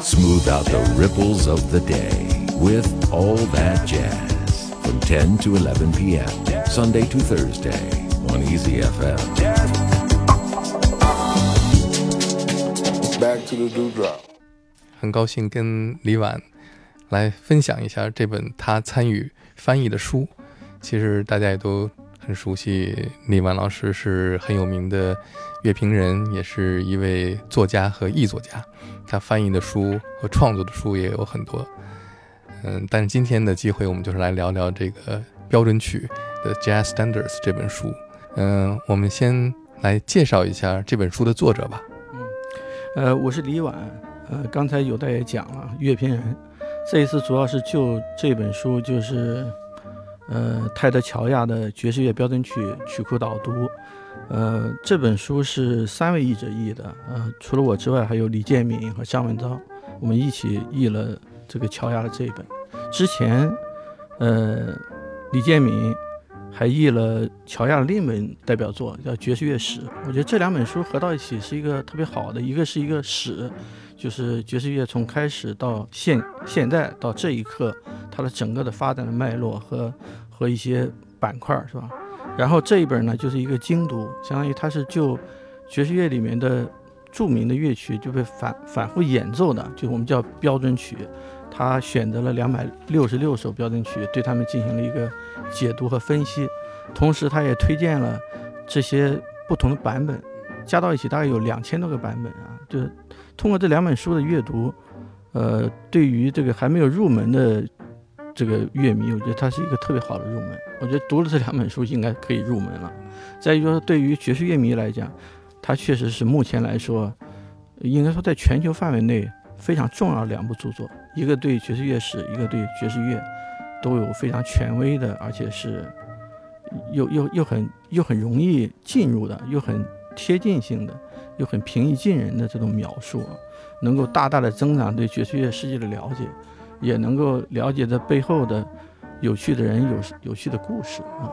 Smooth out the ripples of the day with All That Jazz from 10 to 11 p.m. Sunday to Thursday on Easy FM. Back to the dewdrop. 很高兴跟李婉来分享一下这本他参与翻译的书。其实大家也都很熟悉，李婉老师是很有名的 乐评人，也是一位作家和译作家。他翻译的书和创作的书也有很多。嗯，但是今天的机会，我们就是来聊聊这个标准曲的《Jazz Standards》这本书。嗯，我们先来介绍一下这本书的作者吧。嗯，呃，我是李婉。呃，刚才有代也讲了，乐评人。这一次主要是就这本书，就是呃泰德乔亚的爵士乐标准曲曲库导读。呃，这本书是三位译者译的。呃，除了我之外，还有李建敏和张文昭，我们一起译了这个乔亚的这一本。之前，呃，李建敏还译了乔亚的另一本代表作，叫《爵士乐史》。我觉得这两本书合到一起是一个特别好的，一个是一个史，就是爵士乐从开始到现现在到这一刻，它的整个的发展的脉络和和一些板块，是吧？然后这一本呢，就是一个精读，相当于它是就爵士乐里面的著名的乐曲就被反反复演奏的，就我们叫标准曲。他选择了两百六十六首标准曲，对他们进行了一个解读和分析，同时他也推荐了这些不同的版本，加到一起大概有两千多个版本啊。就通过这两本书的阅读，呃，对于这个还没有入门的这个乐迷，我觉得它是一个特别好的入门。我觉得读了这两本书应该可以入门了。再一个，对于爵士乐迷来讲，它确实是目前来说，应该说在全球范围内。非常重要的两部著作，一个对爵士乐史，一个对爵士乐，都有非常权威的，而且是又又又很又很容易进入的，又很贴近性的，又很平易近人的这种描述，能够大大的增长对爵士乐世界的了解，也能够了解这背后的有趣的人、有有趣的故事啊。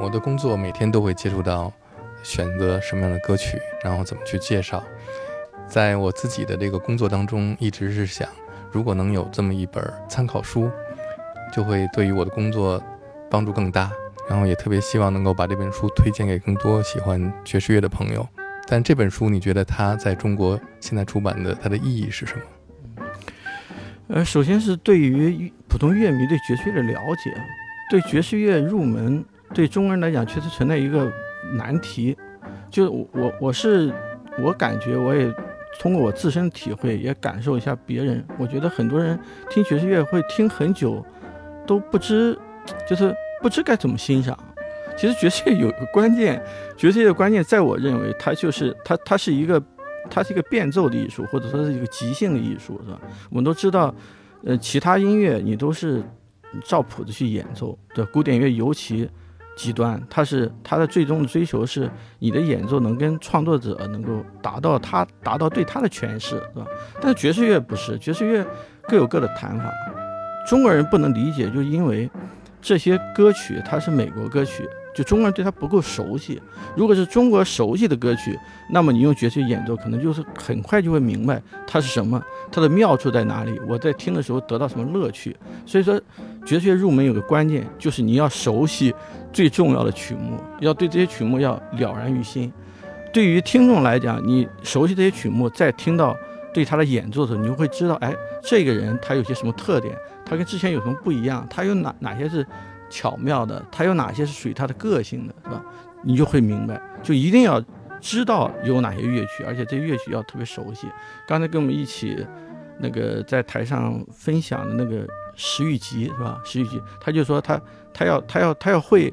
我的工作每天都会接触到选择什么样的歌曲，然后怎么去介绍。在我自己的这个工作当中，一直是想，如果能有这么一本参考书，就会对于我的工作帮助更大。然后也特别希望能够把这本书推荐给更多喜欢爵士乐的朋友。但这本书，你觉得它在中国现在出版的它的意义是什么？呃，首先是对于普通乐迷对爵士乐的了解，对爵士乐入门，对中国人来讲确实存在一个难题。就我我我是我感觉我也。通过我自身体会，也感受一下别人。我觉得很多人听爵士乐会听很久，都不知，就是不知该怎么欣赏。其实爵士乐有一个关键，爵士乐的关键，在我认为，它就是它，它是一个，它是一个变奏的艺术，或者说是一个即兴的艺术，是吧？我们都知道，呃，其他音乐你都是照谱子去演奏，对，古典乐尤其。极端，它是它的最终的追求是你的演奏能跟创作者能够达到他达到对他的诠释，是吧？但是爵士乐不是，爵士乐各有各的弹法。中国人不能理解，就因为这些歌曲它是美国歌曲。就中国人对它不够熟悉，如果是中国熟悉的歌曲，那么你用爵士演奏，可能就是很快就会明白它是什么，它的妙处在哪里。我在听的时候得到什么乐趣。所以说，爵士乐入门有个关键，就是你要熟悉最重要的曲目，要对这些曲目要了然于心。对于听众来讲，你熟悉这些曲目，再听到对他的演奏的时候，你就会知道，哎，这个人他有些什么特点，他跟之前有什么不一样，他有哪哪些是。巧妙的，它有哪些是属于它的个性的，是吧？你就会明白，就一定要知道有哪些乐曲，而且这乐曲要特别熟悉。刚才跟我们一起那个在台上分享的那个石玉吉，是吧？石玉吉，他就说他他要他要他要会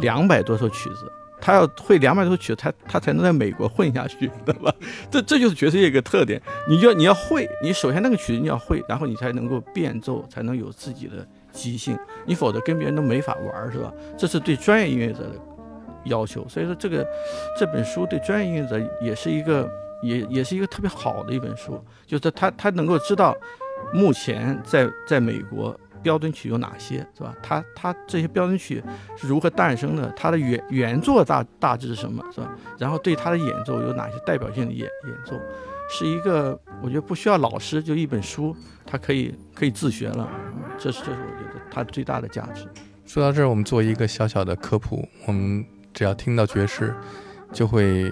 两百多首曲子，他要会两百多首曲子，他他才能在美国混下去，对吧？这这就是爵士乐一个特点，你要你要会，你首先那个曲子你要会，然后你才能够变奏，才能有自己的。即兴，你否则跟别人都没法玩，是吧？这是对专业音乐者的要求。所以说，这个这本书对专业音乐者也是一个，也也是一个特别好的一本书。就是他他能够知道，目前在在美国标准曲有哪些，是吧？他他这些标准曲是如何诞生的？它的原原作大大致是什么，是吧？然后对他的演奏有哪些代表性的演演奏？是一个我觉得不需要老师，就一本书，他可以可以自学了。这是这是我觉得它最大的价值。说到这儿，我们做一个小小的科普。我们只要听到爵士，就会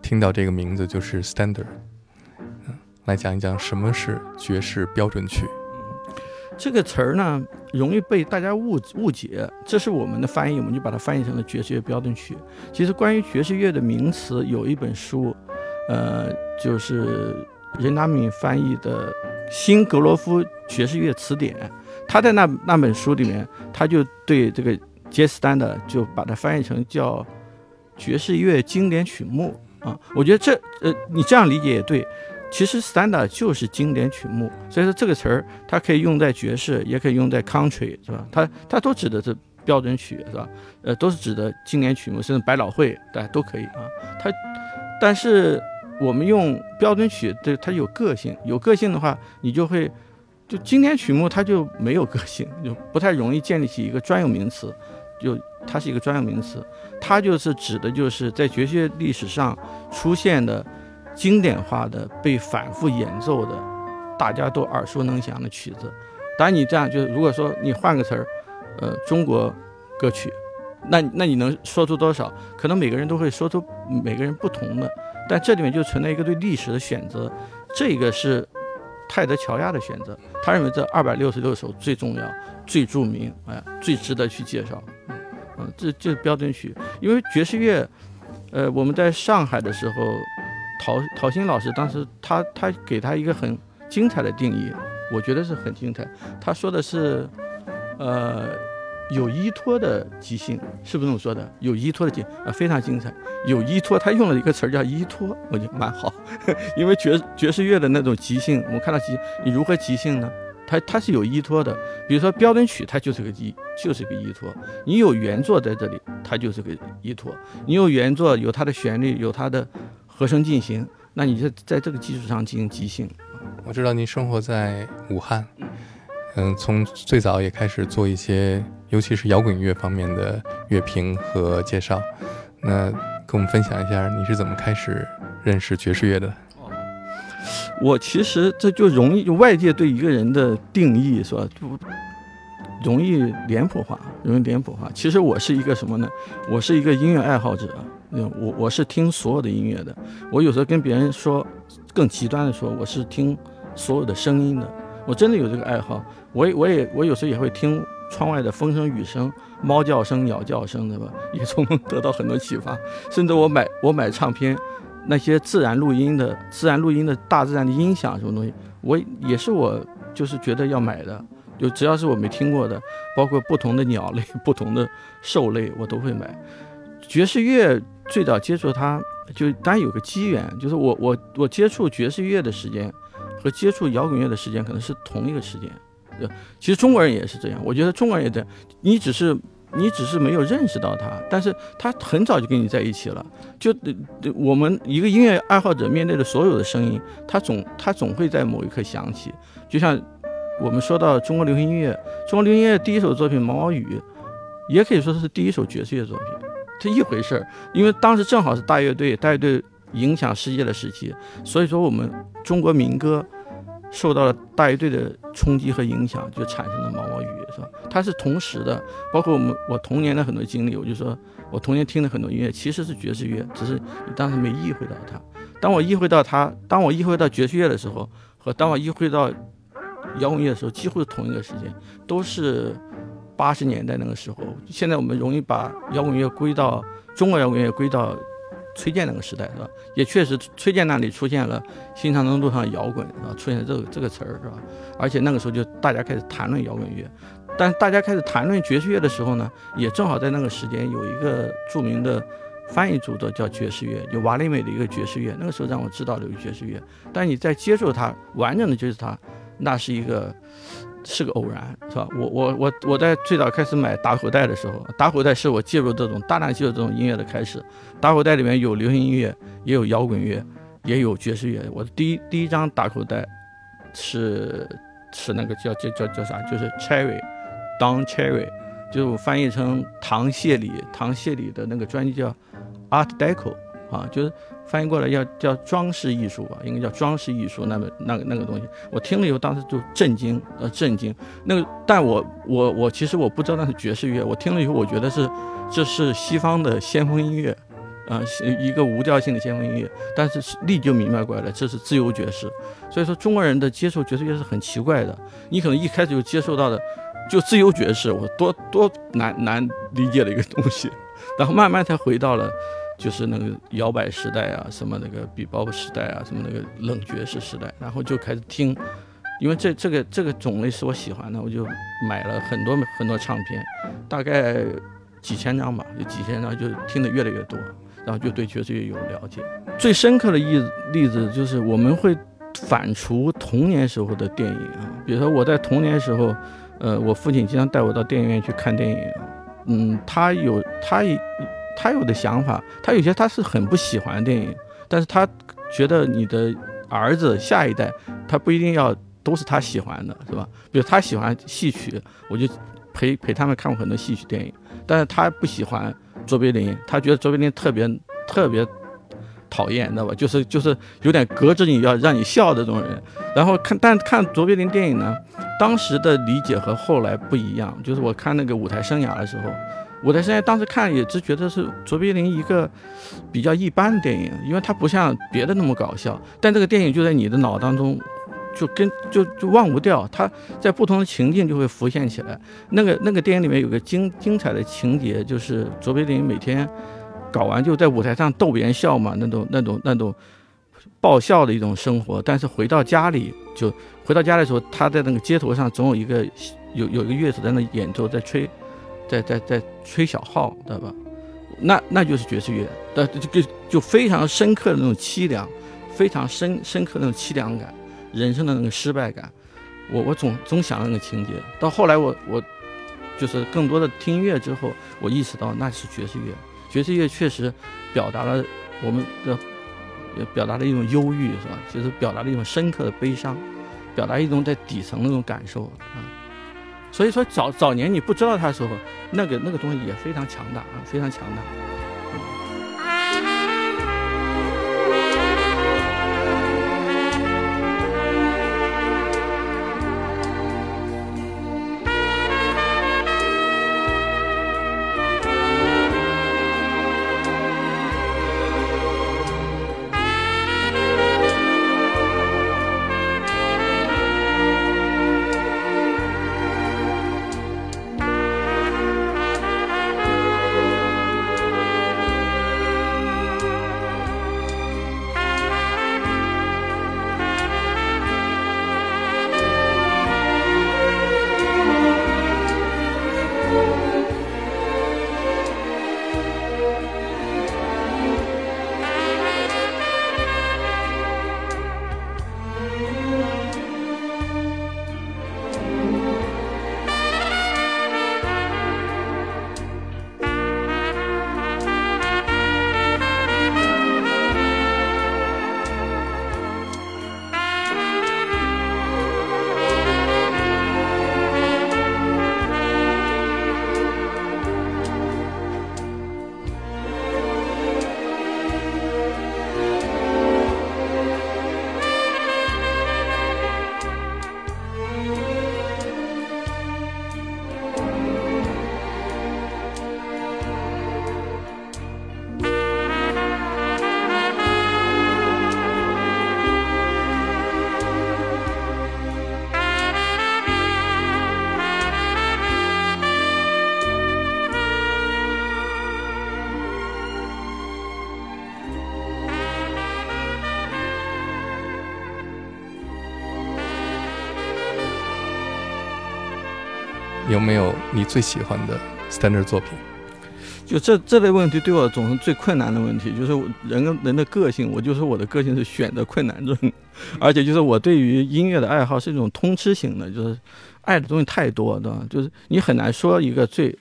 听到这个名字，就是 standard。嗯，来讲一讲什么是爵士标准曲。这个词儿呢，容易被大家误误解。这是我们的翻译，我们就把它翻译成了爵士乐标准曲。其实关于爵士乐的名词，有一本书，呃，就是任达敏翻译的《新格罗夫爵士乐词典》。他在那那本书里面，他就对这个杰斯丹的就把它翻译成叫爵士乐经典曲目啊。我觉得这呃，你这样理解也对。其实 standard 就是经典曲目，所以说这个词儿它可以用在爵士，也可以用在 country，是吧？它它都指的是标准曲，是吧？呃，都是指的经典曲目，甚至百老汇，对都可以啊。它，但是我们用标准曲，对它有个性，有个性的话，你就会就经典曲目它就没有个性，就不太容易建立起一个专有名词，就它是一个专有名词，它就是指的就是在爵士乐历史上出现的。经典化的、被反复演奏的、大家都耳熟能详的曲子。当然，你这样就是，如果说你换个词儿，呃，中国歌曲，那那你能说出多少？可能每个人都会说出每个人不同的。但这里面就存在一个对历史的选择，这个是泰德乔亚的选择。他认为这二百六十六首最重要、最著名，哎，最值得去介绍。嗯，这这标准曲，因为爵士乐，呃，我们在上海的时候。陶陶鑫老师当时他他给他一个很精彩的定义，我觉得是很精彩。他说的是，呃，有依托的即兴，是不是这么说的？有依托的即啊，非常精彩。有依托，他用了一个词儿叫依托，我觉得蛮好。因为爵爵士乐的那种即兴，我们看到即你如何即兴呢？它它是有依托的。比如说标准曲，它就是个依，就是个依托。你有原作在这里，它就是个依托。你有原作，有它的旋律，有它的。和声进行，那你就在这个基础上进行即兴。我知道您生活在武汉，嗯，从最早也开始做一些，尤其是摇滚乐方面的乐评和介绍。那跟我们分享一下，你是怎么开始认识爵士乐的？我其实这就容易，外界对一个人的定义是吧，就容易脸谱化，容易脸谱化。其实我是一个什么呢？我是一个音乐爱好者。我我是听所有的音乐的，我有时候跟别人说，更极端的说，我是听所有的声音的。我真的有这个爱好，我也我也我有时候也会听窗外的风声、雨声、猫叫声、鸟叫声，对吧？也从中得到很多启发。甚至我买我买唱片，那些自然录音的、自然录音的大自然的音响什么东西，我也是我就是觉得要买的。就只要是我没听过的，包括不同的鸟类、不同的兽类，我都会买。爵士乐。最早接触它，就当然有个机缘，就是我我我接触爵士乐的时间，和接触摇滚乐的时间可能是同一个时间。对，其实中国人也是这样，我觉得中国人也这样。你只是你只是没有认识到他，但是他很早就跟你在一起了。就我们一个音乐爱好者面对的所有的声音，他总他总会在某一刻响起。就像我们说到中国流行音乐，中国流行音乐第一首作品《毛毛雨》，也可以说是第一首爵士乐作品。这一回事儿，因为当时正好是大乐队，大乐队影响世界的时期，所以说我们中国民歌受到了大乐队的冲击和影响，就产生了毛毛雨，是吧？它是同时的，包括我们我童年的很多经历，我就说我童年听的很多音乐其实是爵士乐，只是你当时没意会到它。当我意会到它，当我意会到爵士乐的时候，和当我意会到摇滚乐的时候，几乎是同一个时间，都是。八十年代那个时候，现在我们容易把摇滚乐归到中国摇滚乐归到崔健那个时代，是吧？也确实，崔健那里出现了新长征路上摇滚，啊？出现这个这个词儿，是吧？而且那个时候就大家开始谈论摇滚乐，但大家开始谈论爵士乐的时候呢，也正好在那个时间有一个著名的翻译著作叫爵士乐，就瓦利美的一个爵士乐，那个时候让我知道了有爵士乐。但你在接触它完整的爵士它，那是一个。是个偶然，是吧？我我我我在最早开始买打口袋的时候，打口袋是我介入这种大量介入这种音乐的开始。打口袋里面有流行音乐，也有摇滚乐，也有爵士乐。我的第一第一张打口袋是是那个叫叫叫叫啥？就是 Cherry，Don Cherry，就是我翻译成唐谢里，唐谢里的那个专辑叫 Art Deco，啊，就是翻译过来要叫装饰艺术吧，应该叫装饰艺术。那么那个那个东西，我听了以后当时就震惊，呃，震惊。那个，但我我我其实我不知道那是爵士乐，我听了以后我觉得是这是西方的先锋音乐，啊，一个无调性的先锋音乐。但是立就明白过来了，这是自由爵士。所以说中国人的接受爵士乐是很奇怪的，你可能一开始就接受到的就自由爵士，我多多难难理解的一个东西，然后慢慢才回到了。就是那个摇摆时代啊，什么那个 bebop 时代啊，什么那个冷爵士时代，然后就开始听，因为这这个这个种类是我喜欢的，我就买了很多很多唱片，大概几千张吧，有几千张就听得越来越多，然后就对爵士乐有了解。最深刻的一例子就是我们会反刍童年时候的电影啊，比如说我在童年时候，呃，我父亲经常带我到电影院去看电影，嗯，他有他也。他有的想法，他有些他是很不喜欢电影，但是他觉得你的儿子下一代，他不一定要都是他喜欢的，是吧？比如他喜欢戏曲，我就陪陪他们看过很多戏曲电影，但是他不喜欢卓别林，他觉得卓别林特别特别讨厌，知道吧？就是就是有点隔着你要让你笑的这种人。然后看，但看卓别林电影呢，当时的理解和后来不一样，就是我看那个舞台生涯的时候。我的现在当时看也只觉得是卓别林一个比较一般的电影，因为它不像别的那么搞笑。但这个电影就在你的脑当中，就跟就就忘不掉。它在不同的情境就会浮现起来。那个那个电影里面有个精精彩的情节，就是卓别林每天搞完就在舞台上逗别人笑嘛，那种那种那种爆笑的一种生活。但是回到家里，就回到家的时候，他在那个街头上总有一个有有一个乐手在那演奏，在吹。在在在吹小号，知道吧？那那就是爵士乐，的这个就非常深刻的那种凄凉，非常深深刻那种凄凉感，人生的那个失败感。我我总总想那个情节。到后来我我就是更多的听音乐之后，我意识到那是爵士乐。爵士乐确实表达了我们的，表达了一种忧郁，是吧？就是表达了一种深刻的悲伤，表达一种在底层那种感受啊。所以说早早年你不知道他的时候，那个那个东西也非常强大啊，非常强大。有没有你最喜欢的 standard 作品？就这这类问题对我总是最困难的问题，就是人跟人的个性，我就说我的个性是选择困难症，而且就是我对于音乐的爱好是一种通吃型的，就是爱的东西太多，对吧？就是你很难说一个最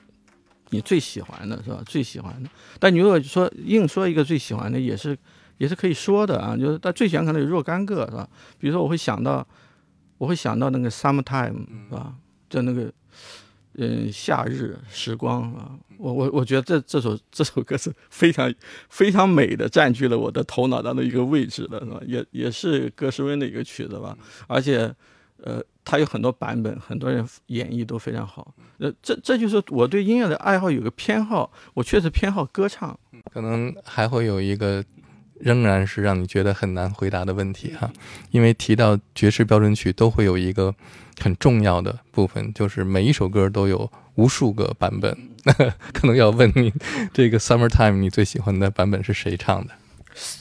你最喜欢的是吧？最喜欢的，但你如果说硬说一个最喜欢的，也是也是可以说的啊，就是但最喜欢可能有若干个是吧？比如说我会想到我会想到那个 summertime 是吧？就那个。嗯，夏日时光啊，我我我觉得这这首这首歌是非常非常美的，占据了我的头脑当中一个位置的，是吧？也也是格什温的一个曲子吧，而且，呃，它有很多版本，很多人演绎都非常好。呃，这这就是我对音乐的爱好有个偏好，我确实偏好歌唱。可能还会有一个。仍然是让你觉得很难回答的问题哈，因为提到爵士标准曲，都会有一个很重要的部分，就是每一首歌都有无数个版本。可能要问你，这个《Summertime》你最喜欢的版本是谁唱的？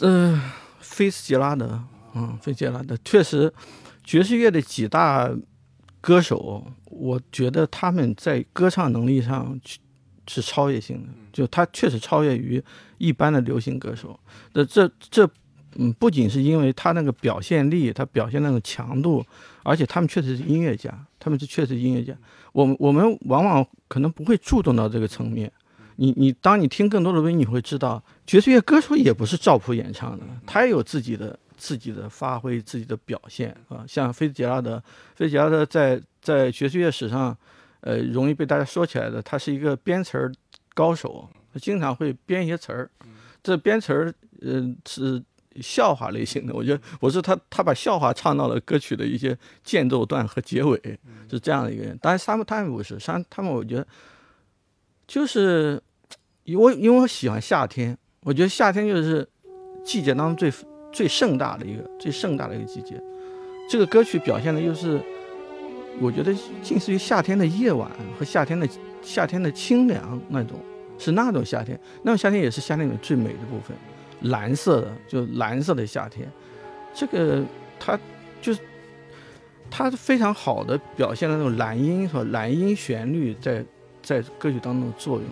嗯，菲斯杰拉德。嗯，菲斯杰拉德确实，爵士乐的几大歌手，我觉得他们在歌唱能力上是超越性的，就他确实超越于。一般的流行歌手，那这这，嗯，不仅是因为他那个表现力，他表现那种强度，而且他们确实是音乐家，他们是确实音乐家。我们我们往往可能不会注重到这个层面。你你，当你听更多的歌，你会知道，爵士乐歌手也不是赵普演唱的，他也有自己的自己的发挥，自己的表现啊。像菲兹杰拉德，菲兹杰拉德在在爵士乐史上，呃，容易被大家说起来的，他是一个编词儿高手。他经常会编一些词儿，这编词儿，嗯，是笑话类型的。我觉得我是他，他把笑话唱到了歌曲的一些间奏段和结尾，是这样的一个人。当然，他们他们不是，沙他们我觉得就是我，因为我喜欢夏天，我觉得夏天就是季节当中最最盛大的一个最盛大的一个季节。这个歌曲表现的又是，我觉得近似于夏天的夜晚和夏天的夏天的清凉那种。是那种夏天，那种夏天也是夏天里面最美的部分，蓝色的，就蓝色的夏天，这个它就是它非常好的表现了那种蓝音和蓝音旋律在在歌曲当中的作用。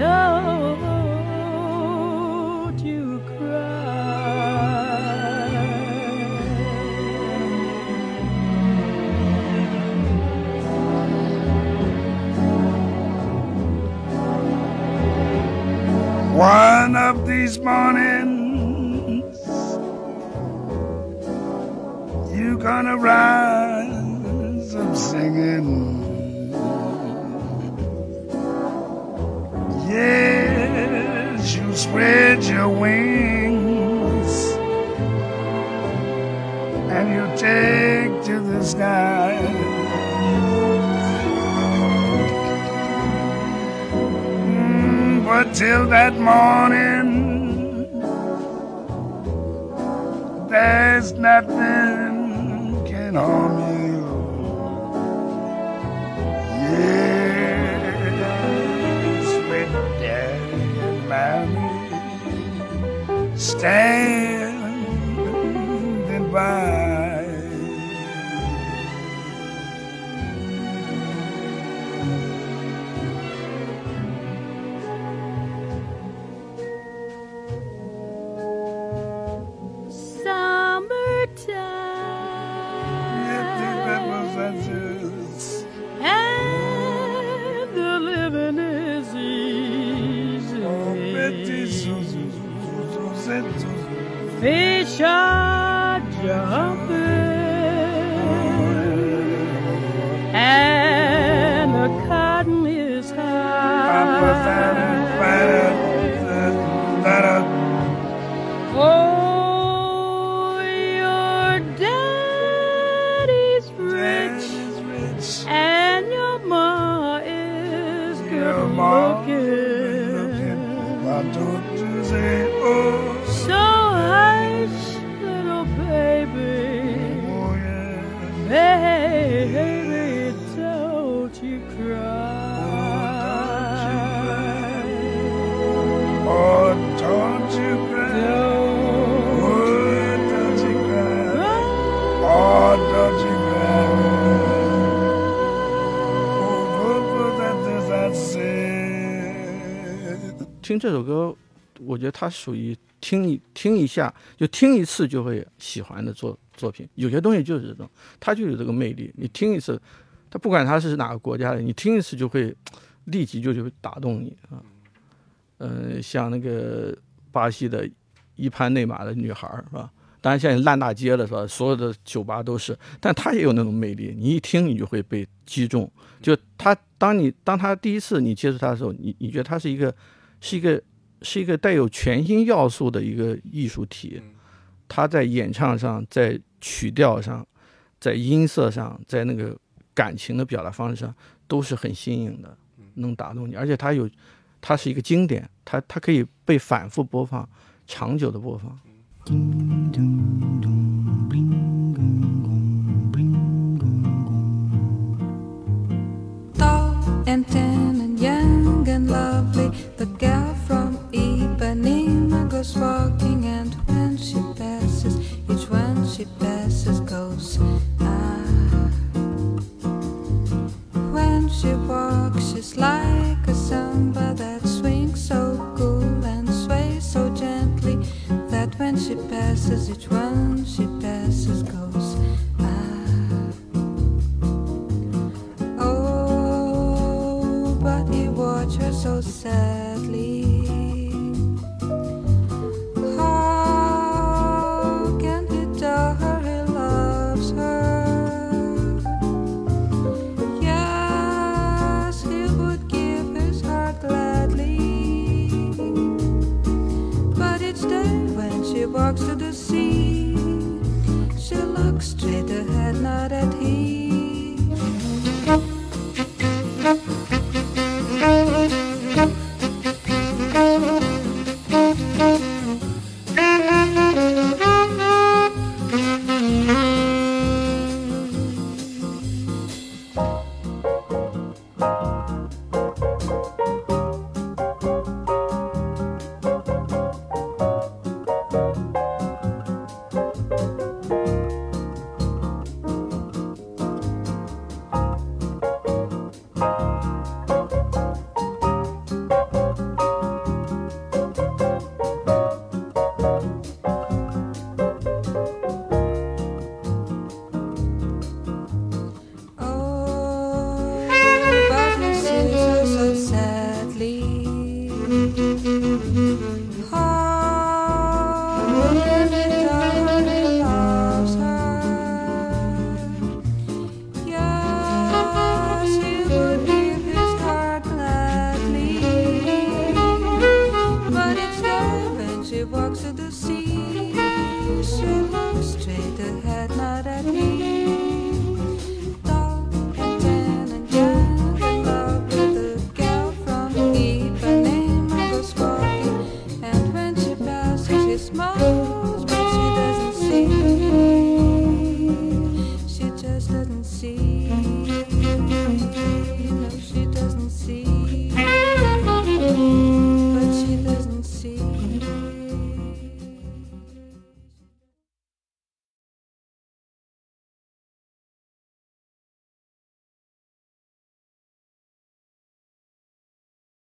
Don't you cry. One of these mornings. Morning there's nothing can harm you. Yes, with daddy and mommy standing by. Fish are jumping. And the cotton is high. 听这首歌，我觉得它属于听一听一下就听一次就会喜欢的作作品。有些东西就是这种，它就有这个魅力。你听一次，它不管它是哪个国家的，你听一次就会立即就就会打动你啊。嗯、像那个巴西的伊潘内马的女孩儿是吧？当然现在烂大街了是吧？所有的酒吧都是，但她也有那种魅力，你一听你就会被击中。就她，当你当她第一次你接触她的时候，你你觉得她是一个是一个是一个带有全新要素的一个艺术体，它在演唱上，在曲调上，在音色上，在那个感情的表达方式上都是很新颖的，能打动你，而且它有，它是一个经典，它它可以被反复播放，长久的播放。She passes goes. Ah. When she walks, she's like a samba that swings so cool and sways so gently that when she passes, each one she passes goes. Ah. Oh, but so sadly.